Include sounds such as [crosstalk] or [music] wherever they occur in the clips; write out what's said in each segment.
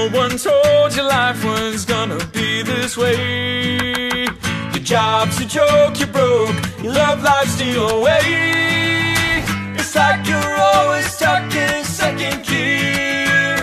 No one told you life was gonna be this way. Your job's a joke, you're broke. Your love life's the way. It's like you're always stuck in second gear.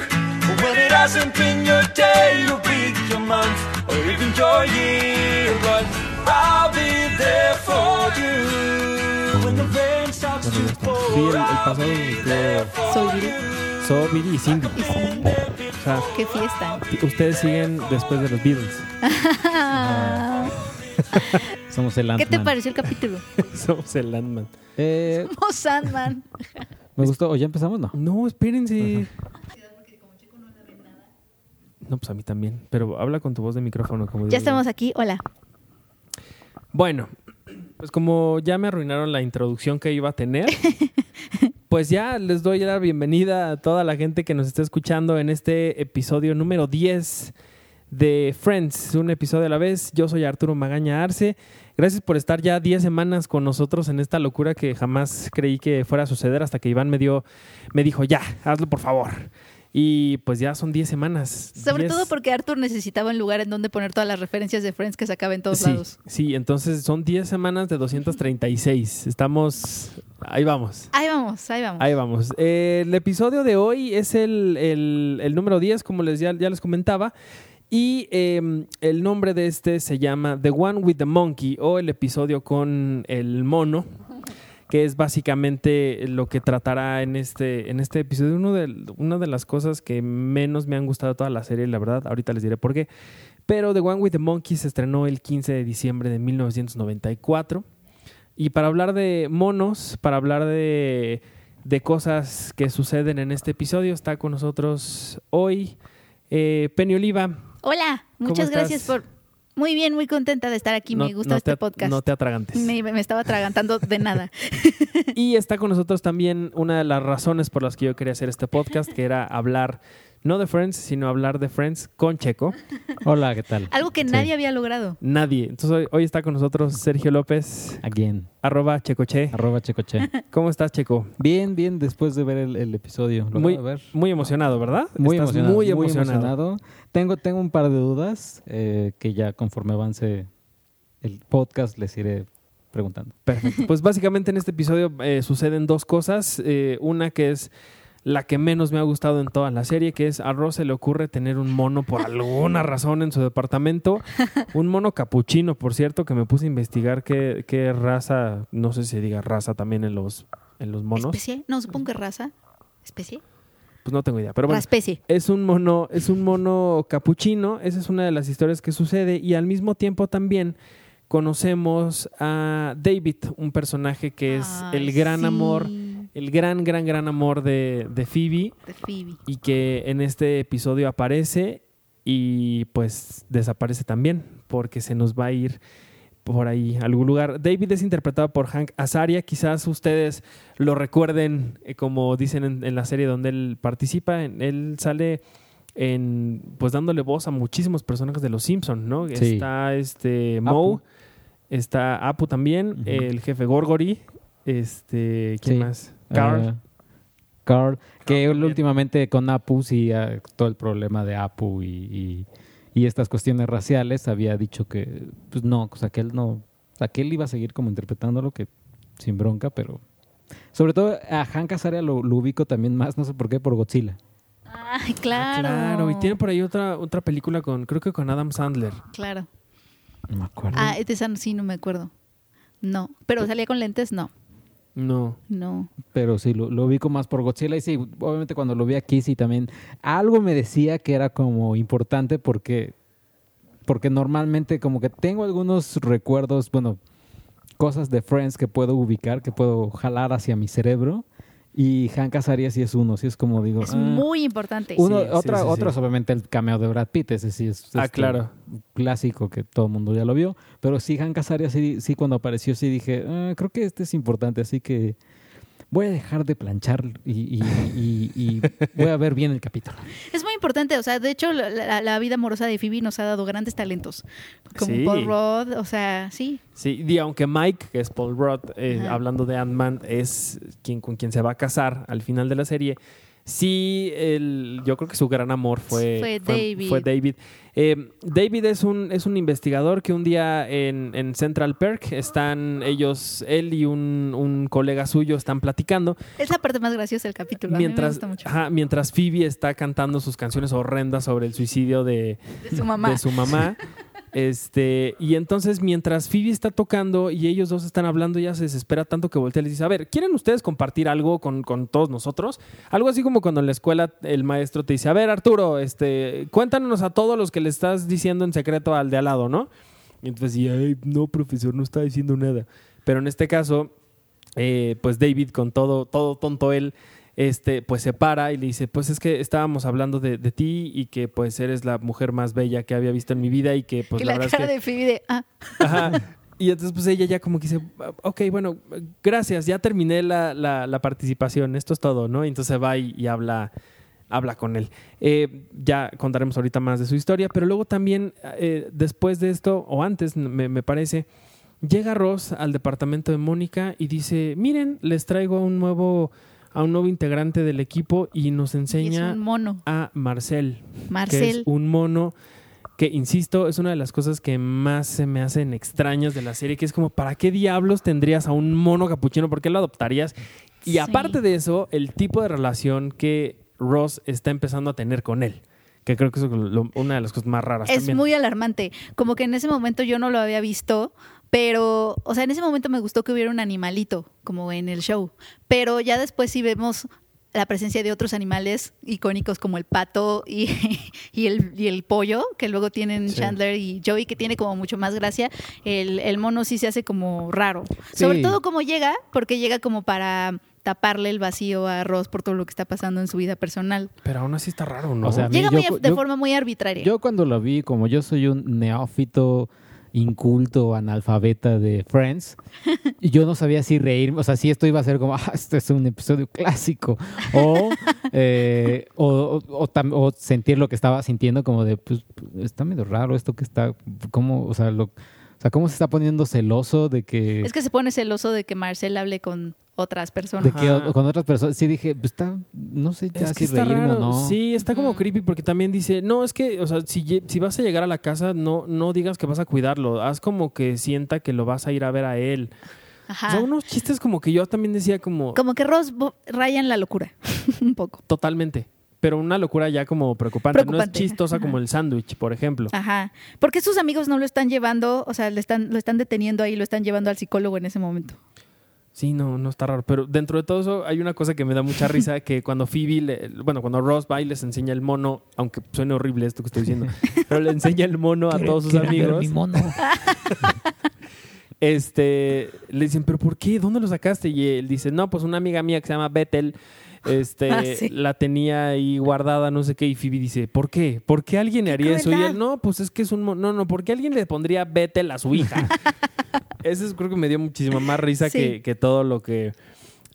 When it hasn't been your day, your week, your month, or even your year, but I'll be there for you. When the rain starts to ya está. Sí, el, pour, I'll be there for Soy Viri y Cindy. O sea, qué fiesta. ustedes siguen después de los Beatles. [laughs] Somos el ¿Qué Ant-Man. te pareció el capítulo? [laughs] Somos el Landman. Eh, Como Sandman. me gustó. ¿O ya empezamos? No. No, espérense. No, pues a mí también. Pero habla con tu voz de micrófono. Como Ya yo. estamos aquí. Hola. Bueno, pues como ya me arruinaron la introducción que iba a tener, [laughs] pues ya les doy la bienvenida a toda la gente que nos está escuchando en este episodio número 10 de Friends, un episodio a la vez. Yo soy Arturo Magaña Arce. Gracias por estar ya 10 semanas con nosotros en esta locura que jamás creí que fuera a suceder hasta que Iván me dio me dijo, "Ya, hazlo por favor." Y pues ya son 10 semanas. Sobre 10 todo porque Arthur necesitaba un lugar en donde poner todas las referencias de Friends que sacaba en todos sí, lados. Sí, entonces son 10 semanas de 236. Estamos. Ahí vamos. Ahí vamos, ahí vamos. Ahí vamos. Eh, el episodio de hoy es el, el- el número 10, como les, ya, ya les comentaba. Y eh, el nombre de este se llama The One with the Monkey o el episodio con el mono, que es básicamente lo que tratará en este, en este episodio. Uno de, una de las cosas que menos me han gustado toda la serie, la verdad, ahorita les diré por qué. Pero The One with the Monkey se estrenó el 15 de diciembre de 1994. Y para hablar de monos, para hablar de, de cosas que suceden en este episodio, está con nosotros hoy eh, Penny Oliva. Hola, muchas estás? gracias por... Muy bien, muy contenta de estar aquí. me gusta no este te, podcast. No te atragantes. me, me estaba atragantando de nada. [laughs] Y está con nosotros también una de las razones por las que yo quería hacer este podcast, que era hablar no de Friends, sino hablar de Friends con Checo. [laughs] Hola, ¿qué tal? Algo que Sí. nadie había logrado. Nadie. Entonces hoy, hoy está con nosotros Sergio López, Again. arroba Checoche. Arroba Checoche. ¿Cómo estás, Checo? Bien, bien, después de ver el, el episodio. Lo Muy, a ver. muy emocionado, ¿verdad? Muy Estás emocionado. Muy emocionado. Tengo, tengo un par de dudas eh, que ya conforme avance el podcast les iré preguntando. Perfecto. Pues básicamente en este episodio eh, suceden dos cosas. Eh, una que es la que menos me ha gustado en toda la serie, que es a Ross se le ocurre tener un mono por alguna razón en su departamento. [laughs] Un mono capuchino, por cierto, que me puse a investigar qué, qué raza, no sé si se diga raza también en los, en los monos. ¿Especie? No, supongo que raza. ¿Especie? Pues no tengo idea. Pero bueno, Raspecie. es un mono, es un mono capuchino, esa es una de las historias que sucede y al mismo tiempo también conocemos a David, un personaje que es Ay, el gran sí, amor, el gran, gran, gran amor de, de Phoebe De Phoebe. y que en este episodio aparece y pues desaparece también porque se nos va a ir por ahí a algún lugar. David es interpretado por Hank Azaria, quizás ustedes lo recuerden eh, como dicen en, en la serie donde él participa, en- él sale en pues dándole voz a muchísimos personajes de los Simpsons, ¿no? Sí. Está este Moe, está Apu también, el jefe Gorgory, este, ¿quién Sí. más? Carl. Ah, Carl, que últimamente con Apu, sí, ah, todo el problema de Apu y, y- y estas cuestiones raciales, había dicho que, pues no, o sea, que él no, o sea, que él iba a seguir como interpretándolo, que sin bronca, pero... Sobre todo a Hank Azaria lo, lo ubico también más, no sé por qué, por Godzilla. Ay, Ah, claro. claro, y tiene por ahí otra, otra película con, creo que con Adam Sandler. Claro. No me acuerdo. Ah, de esa sí no me acuerdo. No. Pero salía con lentes, no. No. No. Pero sí, lo, lo ubico más por Godzilla. Y sí, obviamente cuando lo vi aquí, sí también. Algo me decía que era como importante porque. Porque normalmente, como que tengo algunos recuerdos, bueno, cosas de Friends que puedo ubicar, que puedo jalar hacia mi cerebro. Y Hank Azaria sí es uno, sí es como digo. Es ah, muy importante. Uno, Sí, sí, otra, sí, sí. otra es obviamente el cameo de Brad Pitt, ese sí es Ah, este, claro. clásico que todo el mundo ya lo vio. Pero sí, Hank Azaria sí, sí cuando apareció sí dije, "Ah, creo que este es importante, así que voy a dejar de planchar y, y- y- y voy a ver bien el capítulo. Es muy importante, o sea, de hecho la, la- vida amorosa de Phoebe nos ha dado grandes talentos, como Sí. Paul Rudd, o sea, sí, Sí, y aunque Mike, que es Paul Rudd, eh, hablando de Ant-Man, es quien con quien se va a casar al final de la serie, sí, el, yo creo que su gran amor fue, Fue David. fue David. Eh, David es un, es un investigador que un día en, en Central Perk están ellos, él y un, un colega suyo están platicando Es la parte más graciosa del capítulo. a mí me mientras, gusta mucho. ajá, mientras Phoebe está cantando sus canciones horrendas sobre el suicidio de, De su mamá. de su mamá. [laughs] Este, y entonces mientras Phoebe está tocando y ellos dos están hablando, ella se desespera tanto que voltea y les dice, a ver, ¿quieren ustedes compartir algo con, con todos nosotros? Algo así como cuando en la escuela el maestro te dice, a ver Arturo, este, cuéntanos a todos los que le estás diciendo en secreto al de al lado, ¿no? Y entonces, sí, ay, no, profesor, no está diciendo nada. Pero en este caso, eh, pues David, con todo, todo tonto él, este, pues se para y le dice, pues es que estábamos hablando de, de ti y que pues eres la mujer más bella que había visto en mi vida y que pues la, la, verdad es cara que... de Phoebe de, ah, Ajá. Y entonces pues ella ya como que dice, ok, bueno, gracias, ya terminé la, la- la participación, esto es todo, ¿no? Y entonces va y, y habla, habla con él. Eh, ya contaremos ahorita más de su historia, pero luego también eh, después de esto, o antes me, me parece, llega Ross al departamento de Mónica y dice, miren, les traigo un nuevo, a un nuevo integrante del equipo y nos y enseña un mono. a Marcel que es Marcel. un mono que, insisto, es una de las cosas que más se me hacen extrañas de la serie, que es como, ¿para qué diablos tendrías a un mono capuchino? ¿Por qué lo adoptarías? Y Sí. aparte de eso, el tipo de relación que Ross está empezando a tener con él, que creo que es una de las cosas más raras Es también. muy alarmante. Como que en ese momento yo no lo había visto, pero, o sea, en ese momento me gustó que hubiera un animalito, como en el show. Pero ya después sí vemos la presencia de otros animales icónicos como el pato y, [laughs] y, el, y el pollo, que luego tienen Sí. Chandler y Joey, que tiene como mucho más gracia. El, el mono sí se hace como raro. Sí. Sobre todo como llega, porque llega como para taparle el vacío a Ross por todo lo que está pasando en su vida personal. Pero aún así está raro, ¿no? O sea, a mí Llega yo- muy de yo- forma muy arbitraria. Yo cuando lo vi, como yo soy un neófito inculto, analfabeta de Friends, [laughs] y yo no sabía si reírme, o sea, si esto iba a ser como, [laughs] ah, este es un episodio clásico, o, eh, o, o- o sentir lo que estaba sintiendo como de, pues, está medio raro esto que está, ¿cómo, o sea, lo, o sea, cómo se está poniendo celoso de que... Es que se pone celoso de que Marcel hable con otras personas. de que o- con otras personas, sí dije, pues está, no sé ya Es que si está reírme raro. o no. Sí, está como creepy porque también dice, no, es que, o sea, si, si vas a llegar a la casa, no, no digas que vas a cuidarlo. Haz como que sienta que lo vas a ir a ver a él. Ajá. O sea, unos chistes como que yo también decía como, Como que Ross bo- raya en la locura, [laughs] un poco. totalmente. Pero una locura ya como preocupante. No es chistosa Ajá. como el sándwich, por ejemplo. Ajá. Porque sus amigos no lo están llevando, o sea, le están, lo están deteniendo ahí, lo están llevando al psicólogo en ese momento. Sí, no, no está raro. Pero dentro de todo eso hay una cosa que me da mucha risa, que cuando Phoebe, le- bueno, cuando Ross va y les enseña el mono, aunque suene horrible esto que estoy diciendo, [laughs] pero le enseña el mono a todos sus amigos. mi mono. este, le dicen, ¿pero por qué? ¿Dónde lo sacaste? Y él dice, no, pues una amiga mía que se llama Bethel, este, [laughs] Ah, sí. la tenía ahí guardada, no sé qué. Y Phoebe dice, ¿por qué? ¿Por qué alguien le haría eso? Y él, no, pues es que es un... No, no, ¿por qué alguien le pondría Bethel a su hija? [laughs] Ese es- creo que me dio muchísima más risa Sí. que, que todo lo que,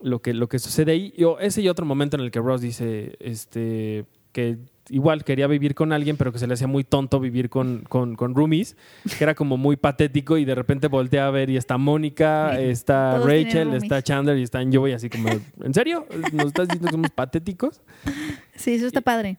lo que lo que sucede ahí. Yo, ese y otro momento en el que Ross dice, este, que igual quería vivir con alguien, pero que se le hacía muy tonto vivir con, con, con roomies, que era como muy patético y de repente voltea a ver y está Mónica, [laughs] está Todos Rachel, está Chandler y está Joey así como, ¿en serio? ¿Nos estás diciendo que somos patéticos? Sí, eso está padre.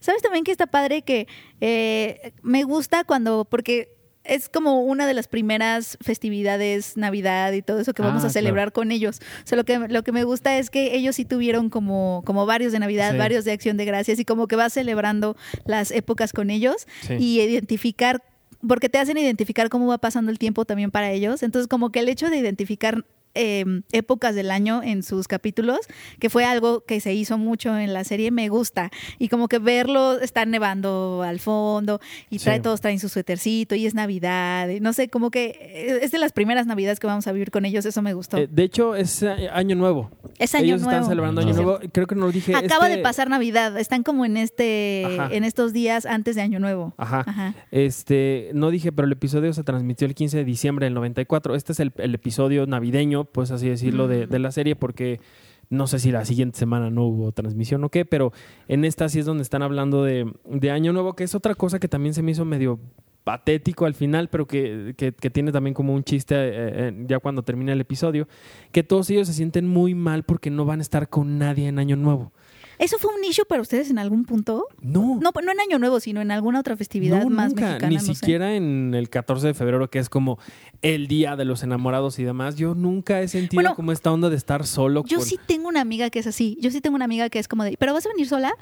¿Sabes también que está padre que eh, me gusta cuando, porque es como una de las primeras festividades, Navidad y todo eso que vamos Ah, a celebrar con ellos. O sea, lo que, lo que me gusta es que ellos sí tuvieron como, como varios de Navidad, Sí. varios de Acción de Gracias y como que vas celebrando las épocas con ellos Sí. y identificar porque te hacen identificar cómo va pasando el tiempo también para ellos. Entonces, como que el hecho de identificar eh, épocas del año en sus capítulos, que fue algo que se hizo mucho en la serie, me gusta. Y como que verlo, está nevando al fondo y trae, Sí. todos traen su suétercito y es Navidad. y no sé, como que eh, es de las primeras Navidades que vamos a vivir con ellos, eso me gustó. Eh, de hecho, es Año Nuevo. es año Ellos nuevo. están celebrando Año Sí. Nuevo. Creo que no lo dije. Acaba este- de pasar Navidad, están como en este, Ajá. en estos días antes de Año Nuevo. Ajá. Ajá. Este, no dije, pero el episodio se transmitió el 15 de diciembre del 94. Este es el, el episodio navideño, pues así decirlo, de, de la serie, porque no sé si la siguiente semana no hubo transmisión o qué, pero en esta sí es donde están hablando de, de Año Nuevo, que es otra cosa que también se me hizo medio patético al final, pero que, que- que tiene también como un chiste eh, eh, ya cuando termina el episodio, que todos ellos se sienten muy mal porque no van a estar con nadie en Año Nuevo. ¿Eso fue un issue para ustedes en algún punto? No. No, no en Año Nuevo, sino en alguna otra festividad No, más nunca, mexicana. ni no sé. siquiera en el 14 de febrero, que es como el día de los enamorados y demás. Yo nunca he sentido Bueno, como esta onda de estar solo. Yo con- sí tengo una amiga que es así. Yo sí tengo una amiga que es como de, ¿pero vas a venir sola?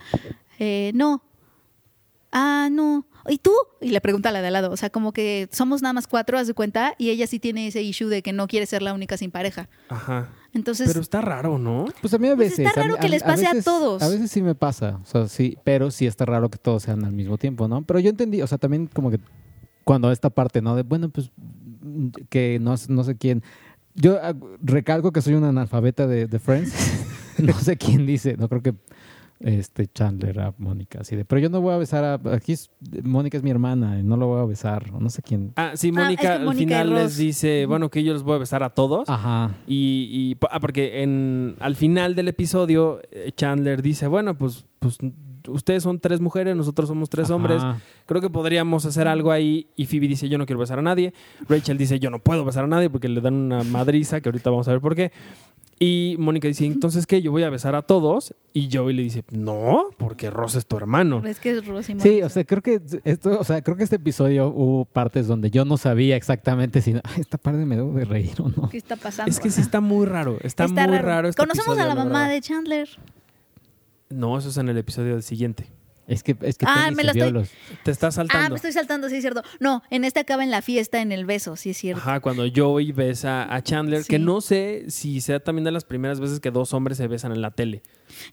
Eh, no. Ah, no. ¿Y tú? Y le pregunta a la de al lado. O sea, como que somos nada más cuatro, haz de cuenta, y ella sí tiene ese issue de que no quiere ser la única sin pareja. Ajá. Entonces, Pero está raro, ¿no? Pues a mí a Pues veces. está a raro que les pase a veces- todos. A veces sí me pasa, o sea, sí, pero sí está raro que todos sean al mismo tiempo, ¿no? Pero yo entendí, o sea, también como que cuando esta parte, ¿no? De, bueno, pues que no, no sé quién. Yo ah, recalco que soy un analfabeta de, de Friends. [laughs] no sé quién dice, no creo que este Chandler a Mónica, así de, pero yo no voy a besar a, aquí es- Mónica es mi hermana, y no lo voy a besar, o no sé quién. Ah, sí, Ah, es Mónica que al final les dice, bueno, que yo les voy a besar a todos. Ajá. Y, y- ah, porque en, al final del episodio, eh, Chandler dice, bueno, pues, pues ustedes son tres mujeres, nosotros somos tres hombres. Creo que podríamos hacer algo ahí. Y Phoebe dice, yo no quiero besar a nadie. Rachel dice, yo no puedo besar a nadie porque le dan una madriza, que ahorita vamos a ver por qué. Y Mónica dice, entonces, ¿qué? Yo voy a besar a todos. Y Joey le dice, no, porque Ross es tu hermano. es que es Rosy Sí, o sea, creo que esto, o sea, creo que este episodio hubo partes donde yo no sabía exactamente si "Ay, esta parte me debo de reír o no. ¿Qué está pasando? Es que sí está muy raro. Está, Está muy raro. raro. este Conocemos a la mamá verdad. de Chandler. No, eso es en el episodio del siguiente. Es que es que Ah, me la estoy- los- Te estás Ah, saltando. me estoy saltando, sí es cierto. No, en este acaba en la fiesta, en el beso, sí es cierto. Ajá, cuando Joey besa a Chandler, Sí. que no sé si sea también de las primeras veces que dos hombres se besan en la tele.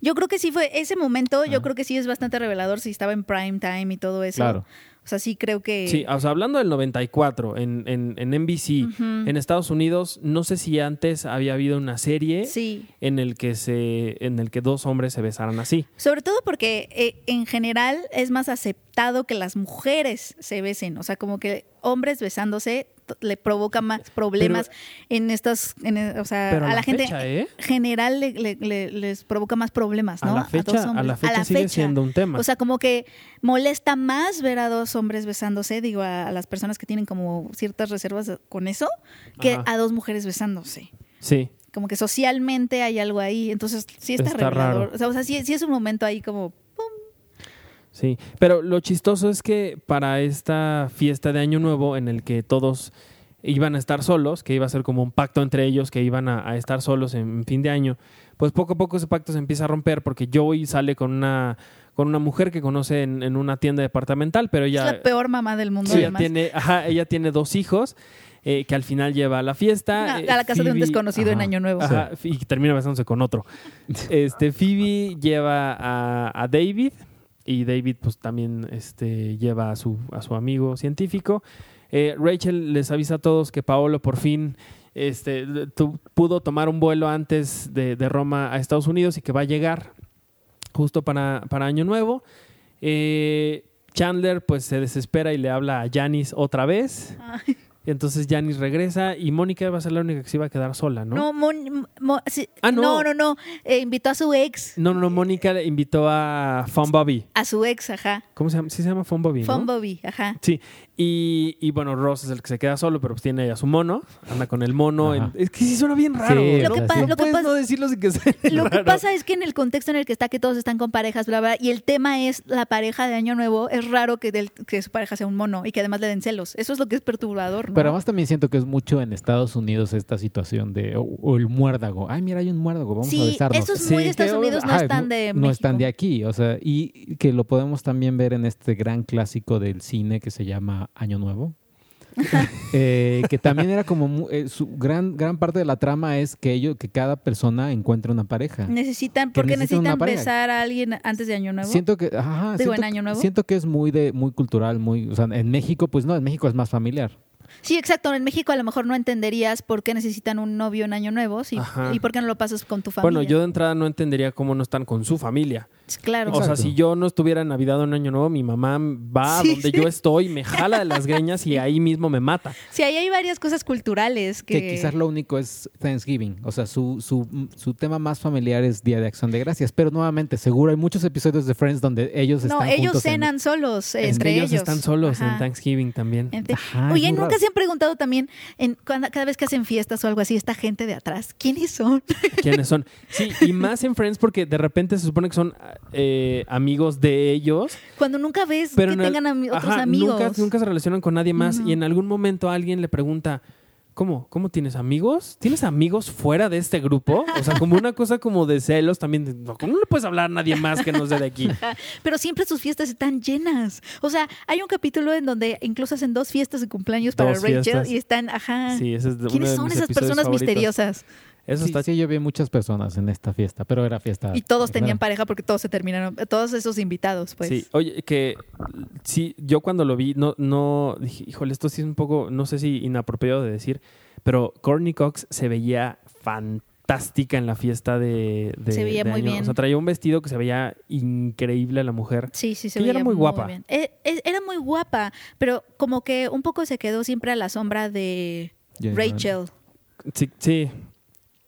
Yo creo que sí fue ese momento, yo Ah. creo que sí es bastante revelador si estaba en prime time y todo eso. Claro. O sea, sí creo que Sí, o sea, hablando del 94 en, en, en NBC, en Estados Unidos, no sé si antes había habido una serie Sí. en el que se en el que dos hombres se besaran así. Sobre todo porque eh, en general es más aceptado que las mujeres se besen. O sea, como que hombres besándose le provoca más problemas en estas, en, eh, o sea, a la, gente fecha, ¿eh? general le- le- le- les provoca más problemas, ¿no? A la dos fecha, a la fecha sigue siendo un tema. O sea, como que molesta más ver a dos hombres besándose, digo, a, a las personas que tienen como ciertas reservas con eso, que Ajá. a dos mujeres besándose. sí. Como que socialmente hay algo ahí, entonces sí está, Está raro. O sea, o sea, sí, sí es un momento ahí como Sí, pero lo chistoso es que para esta fiesta de Año Nuevo en el que todos iban a estar solos, que iba a ser como un pacto entre ellos, que iban a, a estar solos en fin de año, pues poco a poco ese pacto se empieza a romper porque Joey sale con una con una mujer que conoce en, en una tienda departamental, pero es ella, la peor mamá del mundo. sí, ella además. tiene, ajá, ella tiene dos hijos eh, que al final lleva a la fiesta. Eh, a la casa de un desconocido en. Año Nuevo. Ajá, y termina besándose con otro. [laughs] Este, Phoebe lleva a, a David y David pues también este, lleva a su, a su amigo científico. Eh, Rachel les avisa a todos que Paolo por fin este, pudo tomar un vuelo antes de, de Roma a Estados Unidos y que va a llegar justo para, para Año Nuevo. Eh, Chandler pues se desespera y le habla a Janice otra vez. Ay. Y entonces Janice regresa y Mónica va a ser la única que se iba a quedar sola, ¿no? No, Mon- Mo- sí, Ah, no. no, no, no. Eh, invitó a su ex, No, no, no, Mónica le invitó a Fun Bobby. a su ex, ajá. ¿Cómo se llama? Sí se llama Fun Bobby, ¿no? Fun Bobby, ajá. Sí, y, y bueno, Ross es el que se queda solo, pero pues tiene a su mono, anda con el mono. En- es que sí suena bien raro. Sí, ¿no? Lo que No pa- lo que puedes pasa- no decirlo sin que suene [laughs] Lo que raro. pasa es que en el contexto en el que está, que todos están con parejas, bla, bla, y el tema es la pareja de Año Nuevo, es raro que, del- que su pareja sea un mono y que además le den celos. Eso es lo que es perturbador, ¿no? Pero además también siento que es mucho en Estados Unidos esta situación de o, o el muérdago. Ay, mira, hay un muérdago, vamos a sí, besarnos. eso es muy Sí, de Estados Que, Unidos, no ajá, están de no están de aquí, o sea, y que lo podemos también ver en este gran clásico del cine que se llama Año Nuevo. [laughs] Eh, que también era como mu- eh, su gran gran parte de la trama es que ellos que cada persona encuentre una pareja. Necesitan, Que porque necesitan necesitan pareja. besar a alguien antes de Año Nuevo. Siento que ajá, Digo, siento, en Año Nuevo. siento que es muy de muy cultural, muy, o sea, en México pues no, en México es más familiar. Sí, exacto. En México a lo mejor no entenderías por qué necesitan un novio en Año Nuevo sí, y por qué no lo pasas con tu familia. Bueno, yo de entrada no entendería cómo no están con su familia. Claro. O sea, Exacto. si yo no estuviera en Navidad o en Año Nuevo, mi mamá va a Sí, donde sí. yo estoy, me jala de las greñas y ahí mismo me mata. Sí, ahí hay varias cosas culturales que... Que quizás lo único es Thanksgiving. O sea, su, su, su tema más familiar es Día de Acción de Gracias. Pero nuevamente, seguro hay muchos episodios de Friends donde ellos No, están ellos juntos en- cenan solos entre ellos, ellos. están solos Ajá. en Thanksgiving también. Ente- Ajá, Oye, ¿nunca raro. se han preguntado también, en, cuando- cada vez que hacen fiestas o algo así, esta gente de atrás, ¿quiénes son? quiénes son. Sí, y más en Friends porque de repente se supone que son eh, amigos de ellos, Cuando nunca ves pero que el- tengan ami- otros Ajá, amigos. Nunca, nunca se relacionan con nadie más y en algún momento alguien le pregunta, ¿cómo? ¿Cómo tienes amigos? ¿Tienes amigos fuera de este grupo? O sea, como una cosa como de celos también. no, ¿Cómo no le puedes hablar a nadie más que no sea de aquí? [laughs] Pero siempre sus fiestas están llenas. O sea, hay un capítulo en donde incluso hacen dos fiestas de cumpleaños para Rachel fiestas. y están, ajá. Sí, ese es uno ¿Quiénes de son mis esas personas favoritos. misteriosas? Eso sí, está sí, yo vi muchas personas en esta fiesta, pero era fiesta. Y todos tenían pareja porque todos se terminaron, todos esos invitados, pues. Sí, oye, que sí, yo cuando lo vi, no, no, dije, híjole, esto sí es un poco, no sé si inapropiado de decir, pero Courtney Cox se veía fantástica en la fiesta de, de- Se veía de muy año. bien. O sea, traía un vestido que se veía increíble la mujer. Sí, sí, se veía era muy guapa. bien. Eh, eh, era muy guapa, pero como que un poco se quedó siempre a la sombra de. Rachel. Sí, sí,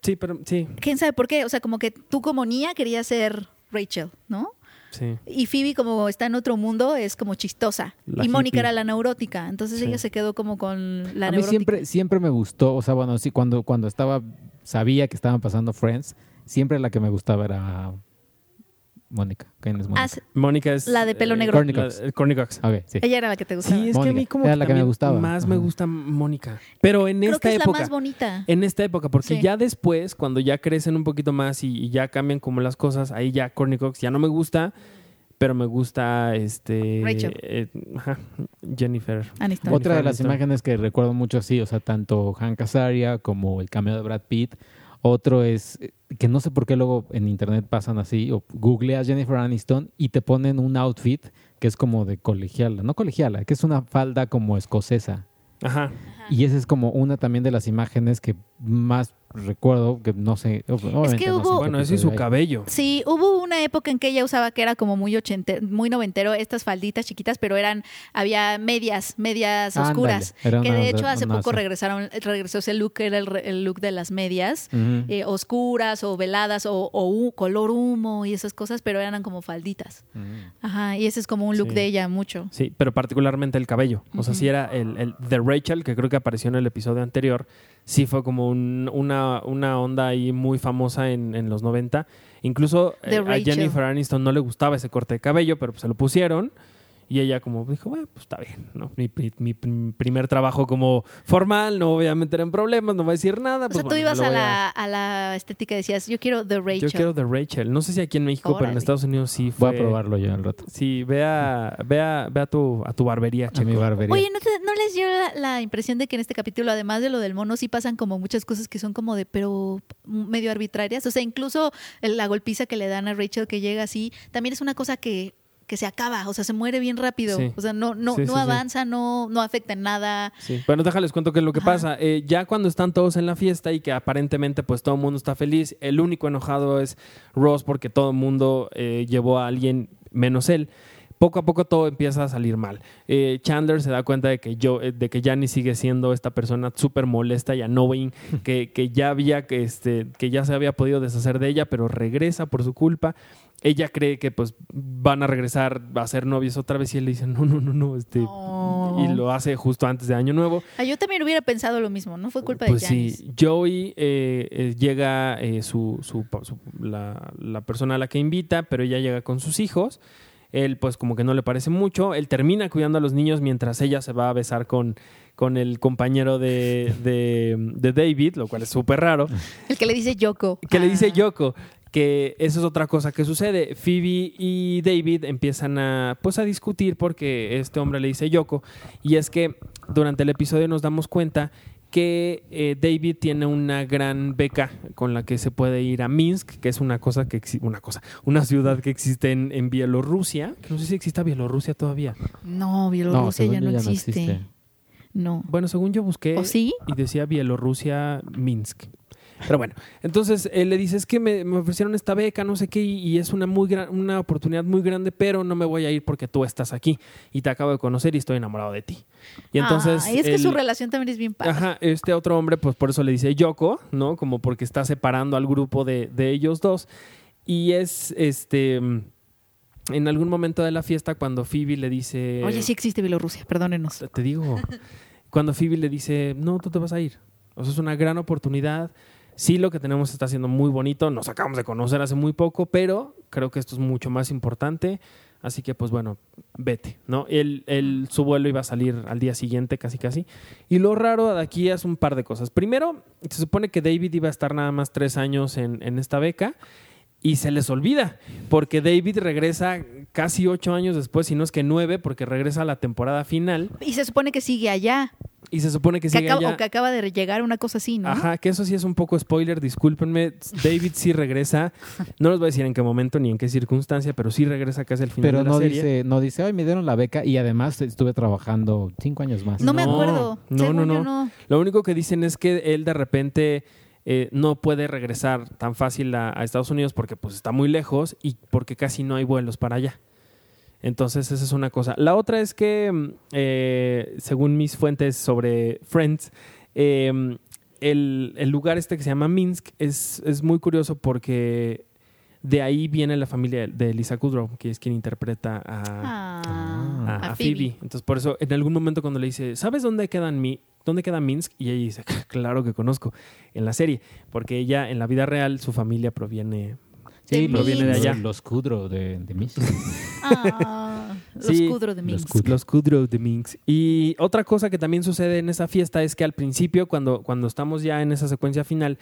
sí, pero sí, ¿Quién sabe por qué? O sea, como que tú como niña querías ser Rachel, ¿no? sí. Y Phoebe, como está en otro mundo, es como chistosa. La y Mónica era la neurótica. Entonces Sí. ella se quedó como con la a mí neurótica. siempre, siempre me gustó, o sea, bueno, sí, cuando, cuando estaba, sabía que estaban pasando Friends, siempre la que me gustaba era Mónica. ¿Quién es Mónica? Ah, sí, Mónica es... La de pelo eh, negro. Courtney Cox. Cox. Eh, Courtney Cox. Ok, sí. ella era la que te gustaba. Sí, es que a mí Mónica. como Era que la que me también gustaba. más me Ajá. gusta Mónica. Pero en Creo esta que es época... la más bonita. En esta época, porque Sí. ya después, cuando ya crecen un poquito más y, y ya cambian como las cosas, ahí ya Courtney Cox ya no me gusta, pero me gusta este Rachel. eh, ajá, Jennifer. Aniston. Otra de Jennifer las Aniston. imágenes que recuerdo mucho así, o sea, tanto Hank Azaria como el cameo de Brad Pitt. Otro es eh, que no sé por qué luego en internet pasan así, o googleas Jennifer Aniston y te ponen un outfit que es como de colegiala, no colegiala, que es una falda como escocesa. Ajá. Y esa es como una también de las imágenes que más recuerdo, que no sé. obviamente que no sé hubo- Bueno, ese y su cabello. Sí, hubo una época en que ella usaba que era como muy ochente, muy noventero, estas falditas chiquitas, pero eran, había medias, medias Ándale, oscuras. era que una- de hecho hace una poco regresaron, regresó ese look, que era el, re- el look de las medias. Eh, oscuras o veladas o, o color humo y esas cosas, pero eran como falditas. Ajá, y ese es como un look Sí. de ella mucho. Sí, pero particularmente el cabello. O sea, sí era el, el de Rachel, que creo que apareció en el episodio anterior, sí fue como un- una, una onda ahí muy famosa en, en los 90. Incluso eh, a. Jennifer Aniston no le gustaba ese corte de cabello, pero pues se lo pusieron. Y ella como dijo, bueno, pues está bien, ¿no? Mi, mi- mi prim- primer trabajo como formal, no voy a meter en problemas, no voy a decir nada. O pues sea, tú bueno, ibas a la, a la estética y decías, yo quiero The Rachel. Yo quiero de Rachel. No sé si aquí en México, pero en. Estados Unidos sí Voy a probarlo yo al rato. Sí, ve a, ve a, ve a tu, a tu barbería, A mi barbería. Oye, ¿no, te- no les dio la, la impresión de que en este capítulo, además de lo del mono, sí pasan como muchas cosas que son como de, pero medio arbitrarias? O sea, incluso la golpiza que le dan a Rachel que llega así, también es una cosa que, que se acaba, o sea, se muere bien rápido. Sí. O sea, no, no, Sí, no sí, sí. avanza, no, no afecta en nada. Sí, pero déjales cuento qué es lo que Ajá. pasa. Eh, ya cuando están todos en la fiesta y que aparentemente pues todo el mundo está feliz, el único enojado es Ross porque todo el mundo eh, llevó a alguien menos él. Poco a poco todo empieza a salir mal. Eh, Chandler se da cuenta de que yo, eh, de que Janie sigue siendo esta persona súper molesta y annoying, [laughs] que, que ya había que este, que ya se había podido deshacer de ella, pero regresa por su culpa. Ella cree que pues van a regresar a ser novios otra vez y él le dice no, no, no, no, este, No. y lo hace justo antes de Año Nuevo. Ah, yo también hubiera pensado lo mismo, no fue culpa Pues de Janice. sí, Joey eh, eh, llega eh, su, su- su- la, la persona a la que invita, pero ella llega con sus hijos. Él pues como que no le parece mucho. Él termina cuidando a los niños mientras ella se va a besar con, con el compañero de, de, de David, lo cual es súper raro. El que le dice Yoko. Que le dice Ah. Yoko que eso es otra cosa que sucede. Phoebe y David empiezan a pues a discutir porque este hombre le dice Yoko y es que durante el episodio nos damos cuenta que eh, David tiene una gran beca con la que se puede ir a Minsk, que es una cosa que una cosa, una ciudad que existe en, en Bielorrusia. que No sé si exista Bielorrusia todavía. No, Bielorrusia ya yo no existe. No. Bueno, según yo busqué ¿O sí? y decía Bielorrusia, Minsk. Pero bueno, entonces él le dice, es que me, me ofrecieron esta beca, no sé qué, y, y es una, muy gran, una oportunidad muy grande, pero no me voy a ir porque tú estás aquí y te acabo de conocer y estoy enamorado de ti. Y entonces... Ah, y es que su relación también es bien padre. Ajá, este otro hombre, pues por eso le dice Yoko, ¿no? Como porque está separando al grupo de, de ellos dos. Y es, este, mm, en algún momento de la fiesta cuando Phoebe le dice... Oye, sí existe Bielorrusia, perdónenos. Te digo cuando Phoebe le dice, no, tú te vas a ir. O sea, es una gran oportunidad. Sí, lo que tenemos está siendo muy bonito. Nos acabamos de conocer hace muy poco, pero creo que esto es mucho más importante. Así que, pues bueno, vete, ¿no? Él, él- su vuelo iba a salir al día siguiente, casi casi. Y lo raro de aquí es un par de cosas. Primero, se supone que David iba a estar nada más tres años en, en esta beca y se les olvida, porque David regresa casi ocho años después, si no es que nueve, porque regresa a la temporada final Y se supone que sigue allá. Y se supone que Que sigue acaba, allá. O que acaba de llegar una cosa así, ¿no? Ajá, que eso sí es un poco spoiler, discúlpenme. David sí regresa, no les voy a decir en qué momento ni en qué circunstancia, pero sí regresa casi al final Pero de la no serie. dice, no dice, ay, me dieron la beca y además estuve trabajando cinco años más. No, me No, acuerdo. no, no, no. Lo único que dicen es que él de repente eh, no puede regresar tan fácil a, a Estados Unidos porque pues está muy lejos y porque casi no hay vuelos para allá. Entonces esa es una cosa. La otra es que, mm, eh, según mis fuentes sobre Friends, eh, el, el lugar este que se llama Minsk es, es muy curioso porque de ahí viene la familia de Lisa Kudrow, que es quien interpreta a, Ah, a, a a Phoebe. Phoebe. Entonces, por eso, en algún momento cuando le dice, ¿sabes dónde quedan mi, dónde queda Minsk? Y ella dice, [laughs] claro que conozco, en la serie, porque ella en la vida real, su familia proviene. Sí, Proviene de allá. los Kudrow de, de. Ah, [laughs] los Sí, Kudrow de Minsk. Los Kudrow de Minsk. Y otra cosa que también sucede en esa fiesta es que al principio, cuando, cuando estamos ya en esa secuencia final,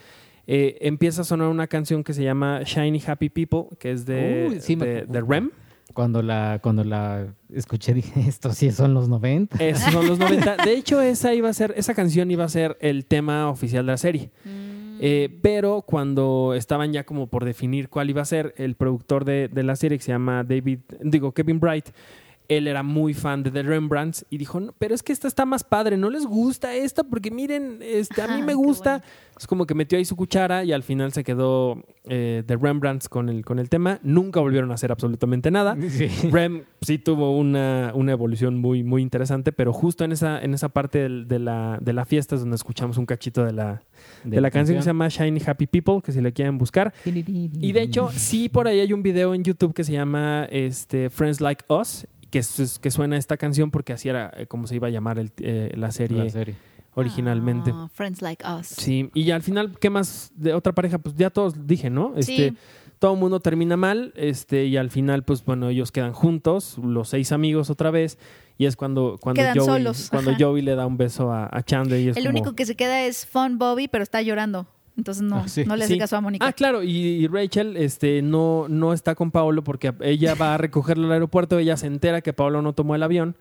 eh, empieza a sonar una canción que se llama Shiny Happy People, que es de, Uy, sí me- de, de Rem. Cuando la, cuando la escuché dije, [laughs] estos sí son los 90. Esos son los 90. [laughs] De hecho, esa iba a ser, esa canción iba a ser el tema oficial de la serie. Mm. Eh, pero cuando estaban ya como por definir cuál iba a ser, el productor de, de la serie que se llama David, digo, Kevin Bright, él era muy fan de The Rembrandts y dijo, no, pero es que esta está más padre, ¿no les gusta esta? Porque miren, este, a mí me gusta. bueno. Es como que metió ahí su cuchara y al final se quedó eh, The Rembrandts con el, con el tema. Nunca volvieron a hacer absolutamente nada. [laughs] Sí. Rem sí tuvo una, una evolución muy, muy interesante, pero justo en esa, en esa parte de, la, de la fiesta es donde escuchamos un cachito de la, de, la canción que se llama Shiny Happy People, que si la quieren buscar. Y de hecho, sí, por ahí hay un video en YouTube que se llama este, Friends Like Us, que, es- que suena esta canción porque así era eh, como se iba a llamar el- eh, la, serie La serie. originalmente. Ah, Friends Like Us. Sí, y ya al final, ¿qué más de otra pareja? Pues ya todos dije, ¿no? Este, Sí. Todo el mundo termina mal, este, y al final, pues bueno, ellos quedan juntos, los seis amigos otra vez, y es cuando, cuando Quedan Joey, solos, cuando ajá. Joey le da un beso a, a Chandler y es El como- único que se queda es Fun Bobby, pero está llorando. Entonces no, Ah, sí. no le hace Sí. caso a Mónica. Ah, claro, y, y Rachel este, no, no está con Paolo porque ella va a recogerlo al aeropuerto, ella se entera que Paolo no tomó el avión,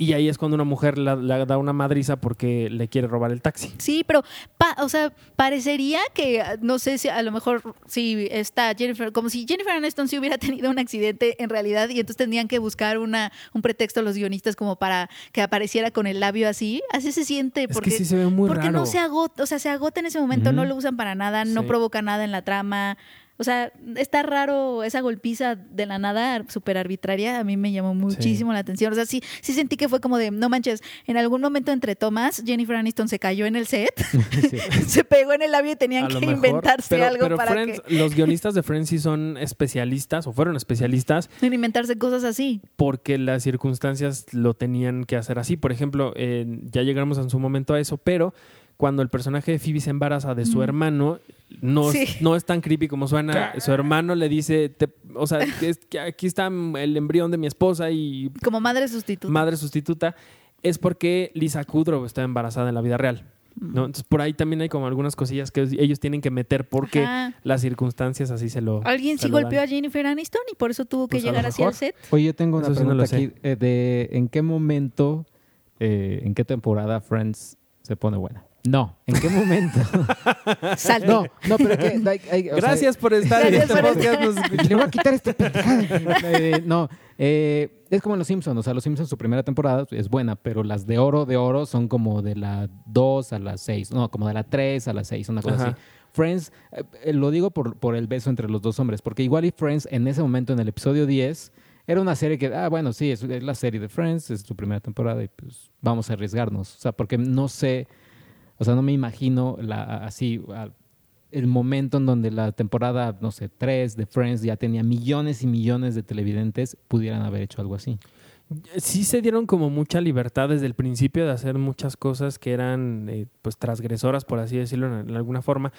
y ahí es cuando una mujer la- le da una madriza porque le quiere robar el taxi. Sí, pero, pa- o sea, parecería que, no sé si a lo mejor si está Jennifer, como si Jennifer Aniston sí hubiera [laughs] tenido un accidente en realidad y entonces tendrían que buscar una, un pretexto los guionistas como para que apareciera con el labio así. Así se siente Es porque, que sí se ve muy porque raro. no se agota, o sea, se agota en ese momento, no lo usan para nada, no Sí. provoca nada en la trama. O sea, está raro esa golpiza de la nada súper arbitraria. A mí me llamó muchísimo la atención. O sea, sí, sí sentí que fue como de, no manches, en algún momento entre tomas, Jennifer Aniston se cayó en el set, [laughs] [laughs] se pegó en el labio y tenían A que mejor, inventarse pero- algo pero para Friends- que... los [laughs] guionistas de Friends sí son especialistas o fueron especialistas en inventarse cosas así. porque las circunstancias lo tenían que hacer así. Por ejemplo, eh, ya llegamos en su momento a eso, pero cuando el personaje de Phoebe se embaraza de su Mm. hermano, no, Sí. es, no es tan creepy como suena. Su hermano le dice, te- o sea, es que aquí está el embrión de mi esposa y Como madre sustituta. madre sustituta, es porque Lisa Kudrow está embarazada en la vida real. ¿no? Entonces, por ahí también hay como algunas cosillas que ellos tienen que meter porque Ajá. las circunstancias así se lo. Alguien se sí lo dan. golpeó a Jennifer Aniston y por eso tuvo que Pues llegar hacia el set. Oye, yo tengo una Eso sí no lo pregunta aquí. eh, de ¿En qué momento, eh, en qué temporada Friends se pone buena? No, ¿en qué momento? [laughs] Salte. no, no, pero que... like, hay- o sea, Gracias por estar en este podcast. nos- Le voy a quitar este. Eh, no, eh, es como en Los Simpsons. O sea, Los Simpsons, su primera temporada es buena, pero las de oro de oro son como de la 2 a la 6. No, como de la 3 a la 6, una cosa Ajá. así. Friends, eh, lo digo por, por el beso entre los dos hombres, porque igual y Friends en ese momento, en el episodio 10, era una serie que, ah, bueno, sí, es, es la serie de Friends, es su primera temporada y pues vamos a arriesgarnos. O sea, porque no sé, o sea, no me imagino la, así el momento en donde la temporada, no sé, 3 de Friends ya tenía millones y millones de televidentes, pudieran haber hecho algo así. Sí se dieron como mucha libertad desde el principio de hacer muchas cosas que eran eh, pues transgresoras, por así decirlo en, en alguna forma.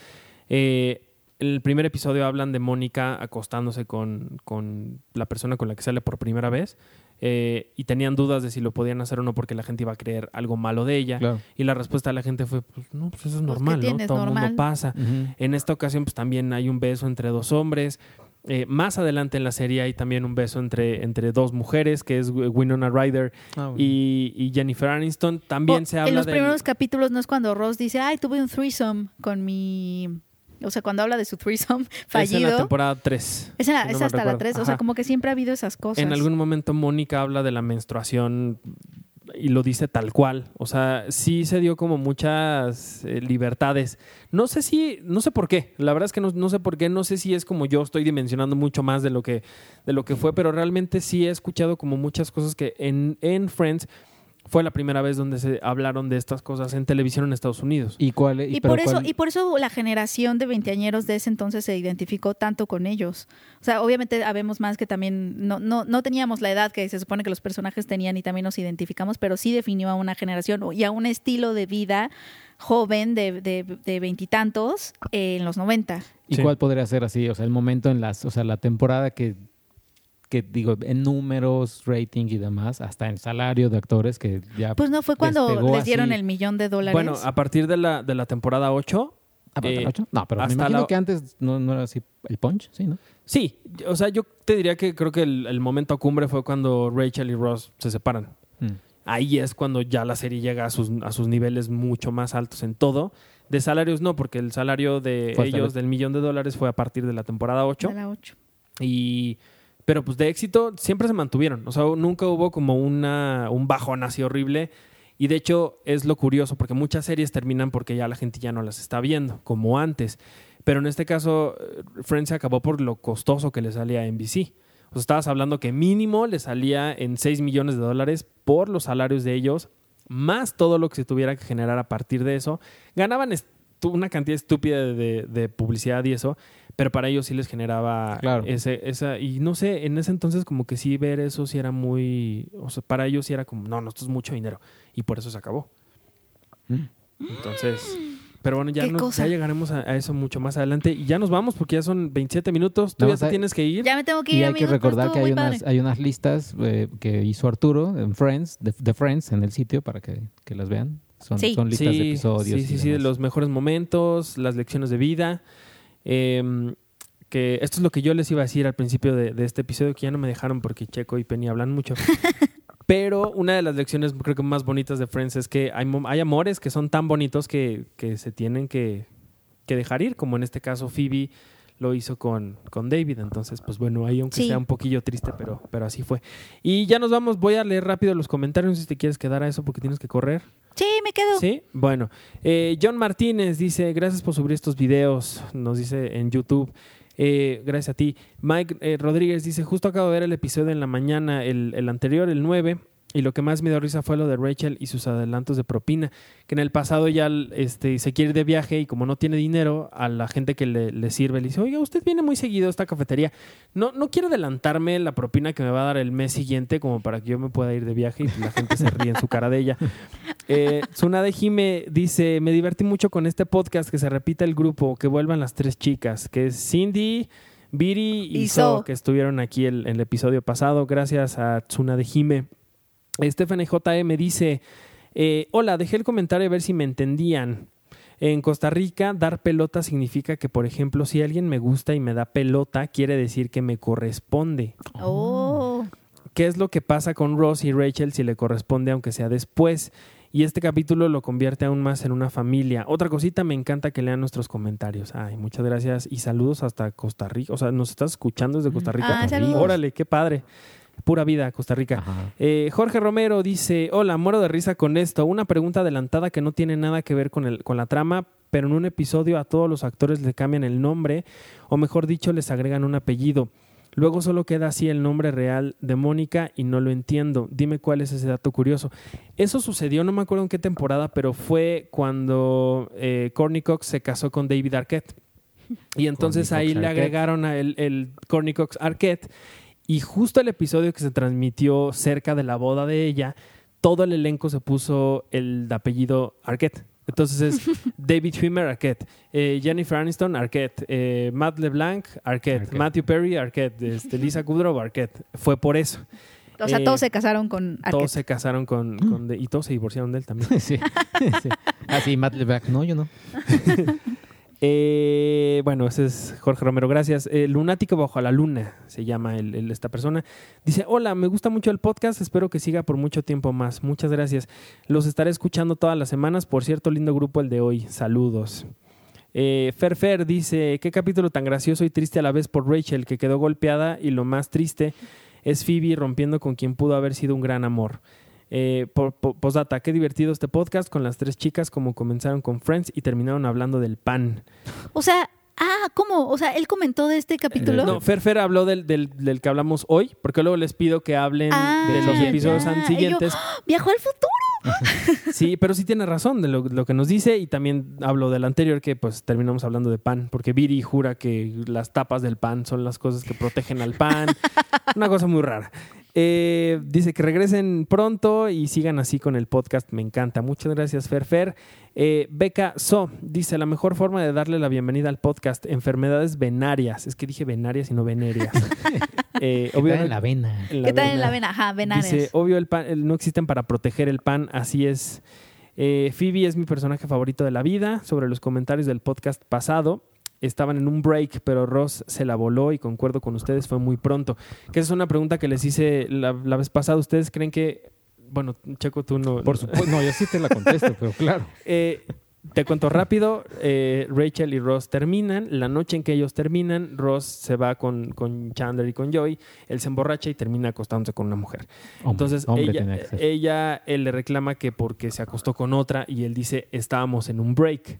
Eh, el primer episodio hablan de Mónica acostándose con, con la persona con la que sale por primera vez eh, y tenían dudas de si lo podían hacer o no porque la gente iba a creer algo malo de ella. Claro. Y la respuesta de la gente fue, pues no, pues eso es ¿qué normal, ¿no? Todo el mundo pasa. En esta ocasión, pues también hay un beso entre dos hombres. Eh, más adelante en la serie hay también un beso entre, entre dos mujeres, que es Winona Ryder Ah, bueno. y, y Jennifer Aniston. También se habla en los del- primeros capítulos no es cuando Ross dice, ay, tuve un threesome con mi... O sea, cuando habla de su threesome Es en la fallido. temporada 3. Es, en la- si no es hasta la recuerdo. 3. O sea, como que siempre ha habido esas cosas. En algún momento Mónica habla de la menstruación y lo dice tal cual. O sea, sí se dio como muchas eh, libertades. No sé si, no sé por qué. La verdad es que no, no sé por qué. No sé si es como yo estoy dimensionando mucho más de lo que, de lo que fue, pero realmente sí he escuchado como muchas cosas que en, en Friends fue la primera vez donde se hablaron de estas cosas en televisión en Estados Unidos. ¿Y cuál? Y por, eso, cuál- y por eso la generación de veinteañeros de ese entonces se identificó tanto con ellos. O sea, obviamente habemos más que también no, no, no teníamos la edad que se supone que los personajes tenían y también nos identificamos, pero sí definió a una generación y a un estilo de vida joven de de- de veintitantos eh, en los 90. ¿Y Sí. cuál podría ser así? O sea, el momento en las, o sea, la temporada que, que digo, en números, rating y demás, hasta en salario de actores que ya... Pues no, fue cuando les dieron así. el millón de dólares. Bueno, a partir de la, de la temporada 8, Ah, ¿pero eh, ocho? no, pero me hasta imagino la- que antes no, no era así el punch, sí, ¿no? Sí, o sea, yo te diría que creo que el, el momento cumbre fue cuando Rachel y Ross se separan. Mm. Ahí es cuando ya la serie llega a sus, a sus niveles mucho más altos en todo. De salarios no, porque el salario de Fue ellos la- del millón de dólares fue a partir de la temporada 8. de la ocho. Y, pero pues de éxito siempre se mantuvieron. O sea, nunca hubo como una, un bajón así horrible. Y de hecho es lo curioso, porque muchas series terminan porque ya la gente ya no las está viendo, como antes. Pero en este caso, eh, Friends se acabó por lo costoso que le salía a NBC. O sea, estabas hablando que mínimo le salía en 6 millones de dólares por los salarios de ellos, más todo lo que se tuviera que generar a partir de eso. Ganaban una cantidad estúpida de publicidad y eso, pero para ellos sí les generaba Claro. ese, esa, y no sé, en ese entonces como que sí ver eso sí era muy, o sea, para ellos sí era como, no, no, esto es mucho dinero, y por eso se acabó. Mm. Entonces, pero bueno, ya, cosa. ya llegaremos a, a eso mucho más adelante, y ya nos vamos porque ya son 27 minutos, tú ya te tienes que ir. Ya me tengo que Y ir, hay que amigos, recordar que hay unas, hay unas listas eh, que hizo Arturo en Friends, de, de Friends, en el sitio para que, que las vean. Son, Sí. son listas de episodios. Sí, y sí, sí, de los mejores momentos, las lecciones de vida. Eh, que esto es lo que yo les iba a decir al principio de, de este episodio, que ya no me dejaron porque Checo y Penny hablan mucho. [laughs] Pero una de las lecciones creo que más bonitas de Friends es que hay, hay amores que son tan bonitos que, que se tienen que, que dejar ir, como en este caso Phoebe lo hizo con, con David. Entonces, pues bueno, ahí aunque Sí. sea un poquillo triste, pero, pero así fue. Y ya nos vamos, voy a leer rápido los comentarios, si te quieres quedar a eso porque tienes que correr. Sí, bueno. Eh, John Martínez dice, gracias por subir estos videos, nos dice en YouTube. Eh, gracias a ti. Mike eh, Rodríguez dice, justo acabo de ver el episodio en la mañana, el, el anterior, el 9, y lo que más me dio risa fue lo de Rachel y sus adelantos de propina, que en el pasado ya este, se quiere ir de viaje y como no tiene dinero, a la gente que le, le sirve le dice, oiga, usted viene muy seguido a esta cafetería, no, no quiere adelantarme la propina que me va a dar el mes siguiente como para que yo me pueda ir de viaje y la gente se ríe en su cara de ella. [laughs] Eh, Tsunade Jime dice, me divertí mucho con este podcast, que se repita el grupo, que vuelvan las tres chicas, que es Cindy, Viri y, Y So, So. que estuvieron aquí el, el episodio pasado. Gracias a Tsunade Jime. Stephanie JM dice, eh, hola, dejé el comentario a ver si me entendían. En Costa Rica, dar pelota significa que, por ejemplo, si alguien me gusta y me da pelota, quiere decir que me corresponde. Oh. ¿Qué es lo que pasa con Ross y Rachel si le corresponde aunque sea después? Y este capítulo lo convierte aún más en una familia. Otra cosita, me encanta que lean nuestros comentarios. Ay, muchas gracias y saludos hasta Costa Rica. O sea, ¿nos estás escuchando desde Costa Rica? Ah. Órale, qué padre. Pura vida, Costa Rica. Eh, Jorge Romero dice, hola, muero de risa con esto. Una pregunta adelantada que no tiene nada que ver con, el, con la trama, pero en un episodio a todos los actores le cambian el nombre, o mejor dicho, les agregan un apellido. Luego solo queda así el nombre real de Mónica y no lo entiendo. Dime cuál es ese dato curioso. Eso sucedió, no me acuerdo en qué temporada, pero fue cuando eh, Courtney Cox se casó con David Arquette. Y entonces ahí Cox le Arquette. agregaron a el, el Courtney Cox Arquette Y justo el episodio que se transmitió cerca de la boda de ella, todo el elenco se puso el apellido Arquette. Entonces es [laughs] David Schwimmer, Arquette, eh, Jennifer Aniston, Arquette, eh, Matt LeBlanc, Arquette, Arquette. Matthew Perry, Arquette, este, Lisa Kudrow, Arquette. Fue por eso. O sea, Eh, todos se casaron con Arquette. Todos se casaron con, con de- y todos se divorciaron de él también. [laughs] sí. sí. [laughs] Ah, sí, Matt LeBlanc. No, yo no. Eh, bueno, ese es Jorge Romero, gracias. Eh, Lunático bajo la luna se llama esta persona. Dice, hola, me gusta mucho el podcast, espero que siga por mucho tiempo más. Muchas gracias. Los estaré escuchando todas las semanas. Por cierto, lindo grupo el de hoy. Saludos. Eh, Fer dice, qué capítulo tan gracioso y triste a la vez por Rachel, que quedó golpeada y lo más triste es Phoebe rompiendo con quien pudo haber sido un gran amor. Eh, por- por- postdata, qué divertido este podcast con las tres chicas como comenzaron con Friends y terminaron hablando del pan. O sea, ah, ¿cómo? O sea, él comentó de este capítulo. No, Fer Fer habló del, del- del que hablamos hoy, porque luego les pido que hablen Ah, de los ya. episodios Y yo, siguientes. Viajó al futuro. [laughs] Sí, pero sí tiene razón de lo, lo que nos dice y también hablo del anterior que pues terminamos hablando de pan, porque Viri jura que las tapas del pan son las cosas que protegen al pan. [laughs] Una cosa muy rara. Eh, dice que regresen pronto y sigan así con el podcast. Me encanta. Muchas gracias, Fer Fer. Eh, Beca So dice: La mejor forma de darle la bienvenida al podcast, enfermedades venarias. Es que dije venarias y no venerias. [laughs] Eh, obviamente- en la vena. en ¿Qué tal en la vena? Ajá, venares. Dice, obvio, el pan, el- no existen para proteger el pan, así es. Eh, Phoebe es mi personaje favorito de la vida. Sobre los comentarios del podcast pasado, estaban en un break, pero Ross se la voló y concuerdo con ustedes, fue muy pronto. Que esa es una pregunta que les hice la, la vez pasada. ¿Ustedes creen que... Bueno, Checo, tú no... Por supuesto. No, yo sí te la contesto, pero claro. [laughs] Eh, te cuento rápido, eh, Rachel y Ross terminan, la noche en que ellos terminan, Ross se va con, con Chandler y con Joey, él se emborracha y termina acostándose con una mujer. Hombre, Entonces hombre ella, ella él le reclama que porque se acostó con otra y él dice estábamos en un break.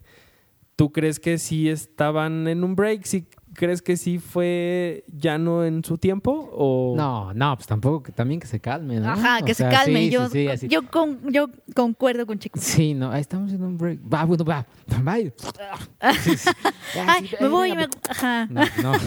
¿Tú crees que sí estaban en un break? ¿Sí crees que sí fue ya no en su tiempo? O... No, no, pues tampoco, que tamí que se calme, ¿no? Ajá, que O se sea, calme. sí, yo, sí, sí, así. yo, con, yo concuerdo con Chico. Sí, no, ahí estamos en un break. Va, bueno, va. Bye. [laughs] Sí, sí. Ay, me voy. me- Ajá. No, no. [laughs]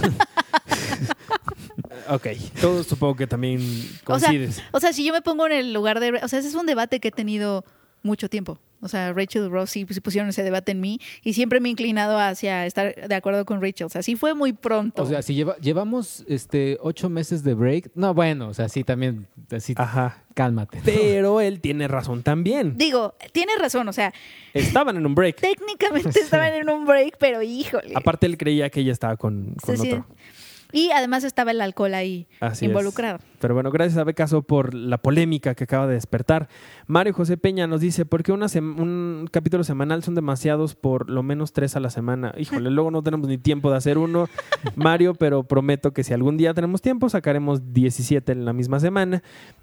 Ok, tú supongo que también O sea, coincides. o sea, si yo me pongo en el lugar de... O sea, ese es un debate que he tenido mucho tiempo. O sea, Rachel y Ross sí, sí pusieron ese debate en mí y siempre me he inclinado hacia estar de acuerdo con Rachel. O sea, sí fue muy pronto. O sea, si lleva, llevamos este ocho meses de break, no, bueno, o sea, sí también, así, Ajá. cálmate. ¿no? Pero él tiene razón también. Digo, tienes razón. O sea, Estaban en un break. técnicamente [laughs] estaban en un break, pero híjole. Aparte él creía que ella estaba con, con Sí, sí. Y además estaba el alcohol ahí Así es. involucrado. Pero bueno, gracias a Becaso por la polémica que acaba de despertar. Mario José Peña nos dice, ¿por qué una un capítulo semanal son demasiados por lo menos tres a la semana? [laughs] Híjole, luego no tenemos ni tiempo de hacer uno, Mario, pero prometo que si algún día tenemos tiempo, sacaremos 17 en la misma semana.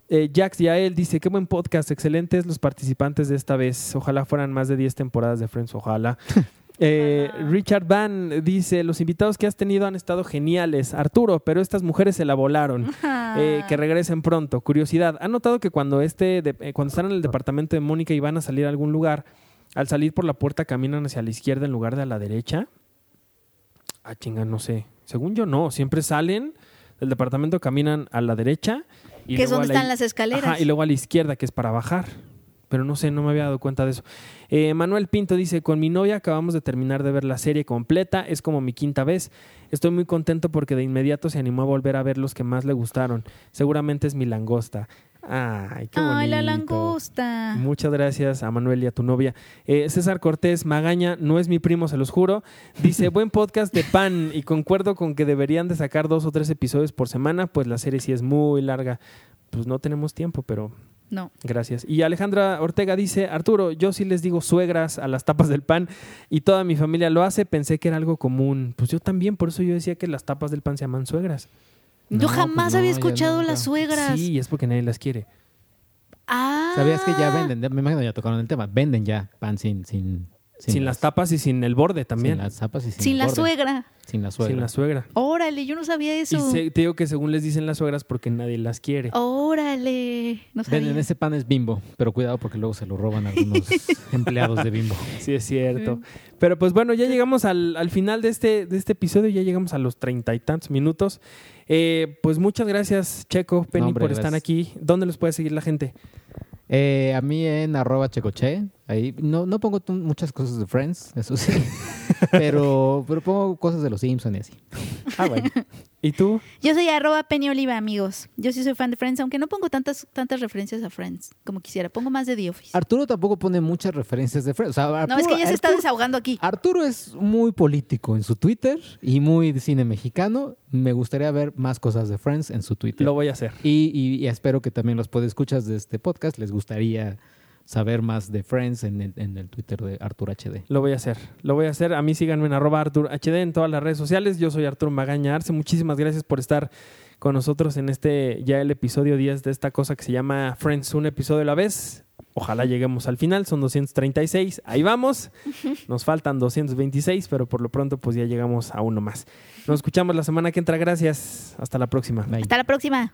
Eh, Jax Yael dice, qué buen podcast, excelentes los participantes de esta vez. Ojalá fueran más de 10 temporadas de Friends, ojalá. [laughs] Eh, Richard Van dice, los invitados que has tenido han estado geniales. Arturo, pero estas mujeres se la volaron. Eh, que regresen pronto. Curiosidad, ¿han notado que cuando, este de- eh, cuando están en el departamento de Mónica y van a salir a algún lugar, al salir por la puerta caminan hacia la izquierda en lugar de a la derecha? Ah, chinga, no sé. Según yo, no. Siempre salen del departamento, caminan a la derecha. Y que es donde la están las escaleras. Ajá, y luego a la izquierda, que es para bajar. Pero no sé, no me había dado cuenta de eso. Eh, Manuel Pinto dice, con mi novia acabamos de terminar de ver la serie completa, es como mi quinta vez. Estoy muy contento porque de inmediato se animó a volver a ver los que más le gustaron. Seguramente es mi langosta. Ay, qué bonito. Ay, la langosta. Muchas gracias a Manuel y a tu novia. Eh, César Cortés Magaña, no es mi primo, se los juro. Dice, [laughs] buen podcast de pan y concuerdo con que deberían de sacar dos o tres episodios por semana, pues la serie sí es muy larga. Pues no tenemos tiempo, pero No. Gracias. Y Alejandra Ortega dice, Arturo, yo sí les digo suegras a las tapas del pan y toda mi familia lo hace, pensé que era algo común. Pues yo también, por eso yo decía que las tapas del pan se llaman suegras. Yo No, jamás pues había no, yo escuchado las suegras. Sí, es porque nadie las quiere. Ah. ¿Sabías que ya venden? Me imagino ya tocaron el tema. Venden ya pan sin... Sin, Sin, las tapas y sin el borde también. Sin las tapas y sin, Sin el la borde. suegra. Sin la suegra. Sin la suegra. Órale, yo no sabía Y eso. se- te digo que según les dicen las suegras porque nadie las quiere. Órale. No Ven, en ese pan es bimbo, pero cuidado porque luego se lo roban algunos [laughs] empleados de bimbo. Sí, es cierto. Pero pues bueno, ya llegamos al, al final de este, de este episodio, ya llegamos a los treinta y tantos minutos. Eh, pues muchas gracias, Checo, Penny, hombre, por estar gracias. aquí. ¿Dónde los puede seguir la gente? Eh, a mí en arroba checoche, ahí no, no pongo muchas cosas de Friends, eso sí, [laughs] pero, pero pongo cosas de los Simpsons y así. Ah, bueno. [laughs] ¿Y tú? Yo soy arroba Penny Oliva, amigos. Yo sí soy fan de Friends, aunque no pongo tantas, tantas referencias a Friends como quisiera. Pongo más de The Office. Arturo tampoco pone muchas referencias de Friends. O sea, no, es que ya se está Arturo- desahogando aquí. Arturo es muy político en su Twitter y muy de cine mexicano. Me gustaría ver más cosas de Friends en su Twitter. Lo voy a hacer. Y, y- y espero que también los escuchas de este podcast les gustaría saber más de Friends en el, en el Twitter de Arturo HD. Lo voy a hacer. Lo voy a hacer. A mí síganme en arroba Artur HD en todas las redes sociales. Yo soy Arturo Magaña Arce. Muchísimas gracias por estar con nosotros en este ya el episodio 10 de esta cosa que se llama Friends, un episodio a la vez. Ojalá lleguemos al final, son 236. Ahí vamos. [laughs] Nos faltan 226, pero por lo pronto pues ya llegamos a uno más. Nos escuchamos la semana que entra. Gracias. Hasta la próxima. Bye. Hasta la próxima.